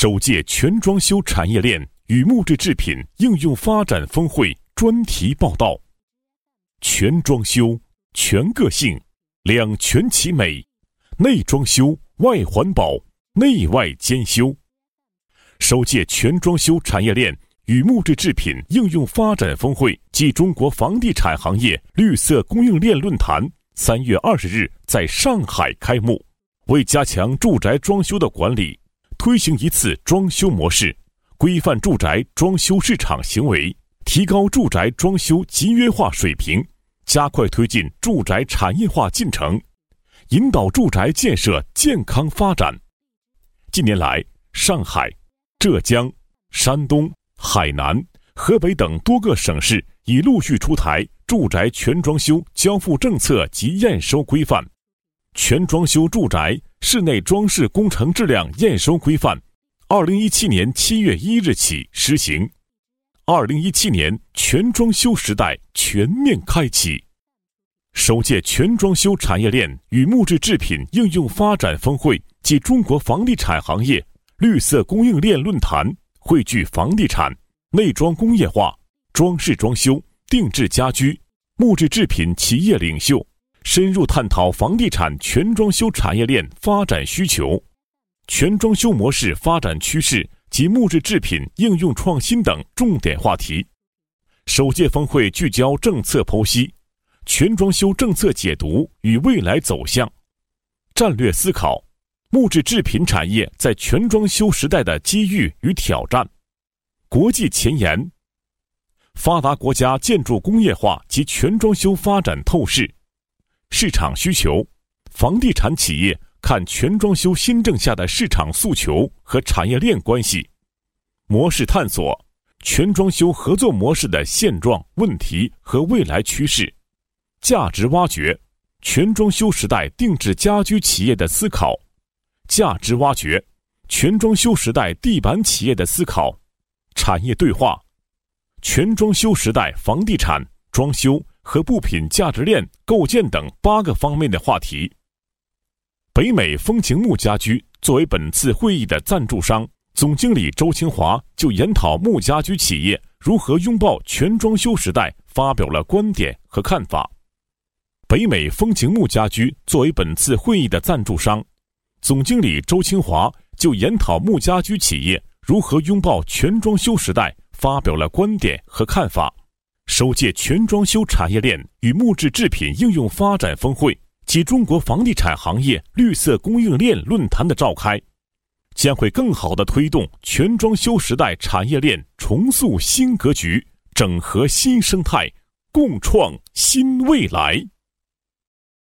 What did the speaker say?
首届全装修产业链与木质制品应用发展峰会专题报道。全装修，全个性，两全其美，内装修，外环保，内外兼修。首届全装修产业链与木质制品应用发展峰会暨中国房地产行业绿色供应链论坛三月二十日在上海开幕。为加强住宅装修的管理，推行一次装修模式，规范住宅装修市场行为，提高住宅装修集约化水平，加快推进住宅产业化进程，引导住宅建设健康发展。近年来，上海、浙江、山东、海南、河北等多个省市已陆续出台住宅全装修交付政策及验收规范。全装修住宅室内装饰工程质量验收规范，二零一七年七月一日起施行。二零一七年全装修时代全面开启。首届全装修产业链与木质制品应用发展峰会暨中国房地产行业绿色供应链论坛汇聚房地产、内装工业化、装饰装修、定制家居、木质制品企业领袖。深入探讨房地产全装修产业链发展需求、全装修模式发展趋势及木质制品应用创新等重点话题。首届峰会聚焦政策剖析、全装修政策解读与未来走向、战略思考、木质制品产业在全装修时代的机遇与挑战、国际前沿、发达国家建筑工业化及全装修发展透视。市场需求，房地产企业看全装修新政下的市场诉求和产业链关系，模式探索，全装修合作模式的现状、问题和未来趋势，价值挖掘，全装修时代定制家居企业的思考，价值挖掘，全装修时代地板企业的思考，产业对话，全装修时代房地产装修。和布品价值链构建等八个方面的话题。北美风情木家居作为本次会议的赞助商，总经理周清华就研讨木家居企业如何拥抱全装修时代发表了观点和看法。北美风情木家居作为本次会议的赞助商，总经理周清华就研讨木家居企业如何拥抱全装修时代发表了观点和看法。首届全装修产业链与木质制品应用发展峰会及中国房地产行业绿色供应链论坛的召开，将会更好地推动全装修时代产业链重塑新格局，整合新生态，共创新未来。